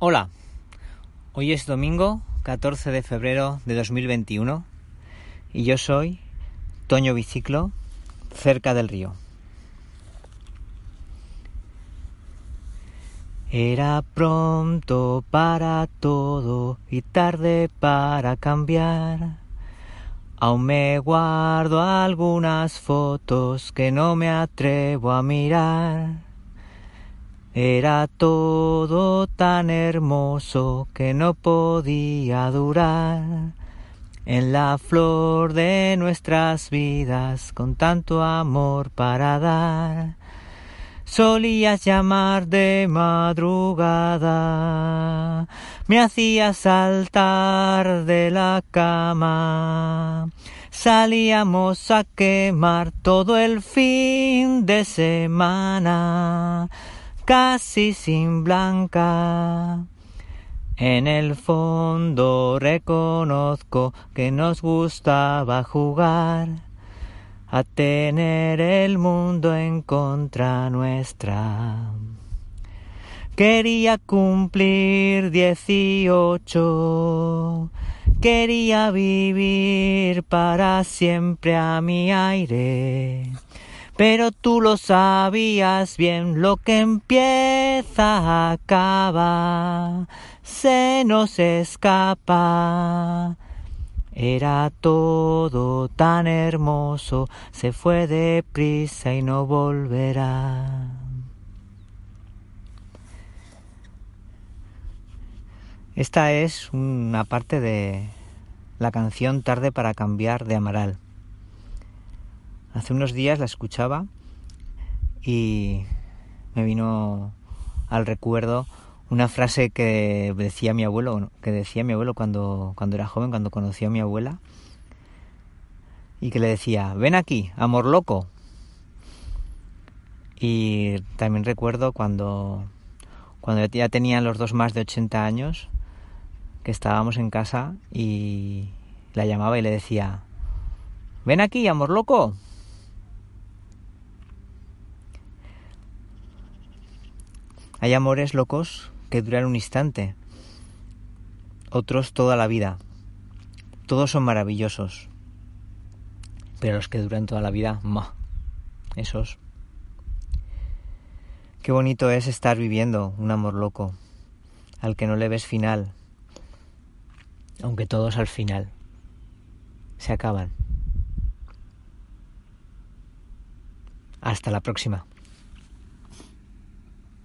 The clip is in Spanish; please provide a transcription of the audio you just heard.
Hola, hoy es domingo 14 de febrero de 2021 y yo soy Toño Biciclo, cerca del río. Era pronto para todo y tarde para cambiar. Aún me guardo algunas fotos que no me atrevo a mirar. Era todo tan hermoso que no podía durar. En la flor de nuestras vidas, con tanto amor para dar, solías llamar de madrugada, me hacías saltar de la cama. Salíamos a quemar todo el fin de semana casi sin blanca. En el fondo reconozco que nos gustaba jugar a tener el mundo en contra nuestra. Quería cumplir dieciocho, quería vivir para siempre a mi aire pero tú lo sabías bien, lo que empieza acaba, se nos escapa. Era todo tan hermoso, se fue deprisa y no volverá. Esta es una parte de la canción Tarde para cambiar de Amaral. Hace unos días la escuchaba y me vino al recuerdo una frase que decía mi abuelo, que decía mi abuelo cuando, cuando era joven, cuando conoció a mi abuela, y que le decía, ven aquí, amor loco. Y también recuerdo cuando, cuando ya tenían los dos más de 80 años, que estábamos en casa y la llamaba y le decía, ven aquí, amor loco. Hay amores locos que duran un instante, otros toda la vida. Todos son maravillosos, pero los que duran toda la vida, ma, esos. Qué bonito es estar viviendo un amor loco, al que no le ves final, aunque todos al final se acaban. Hasta la próxima.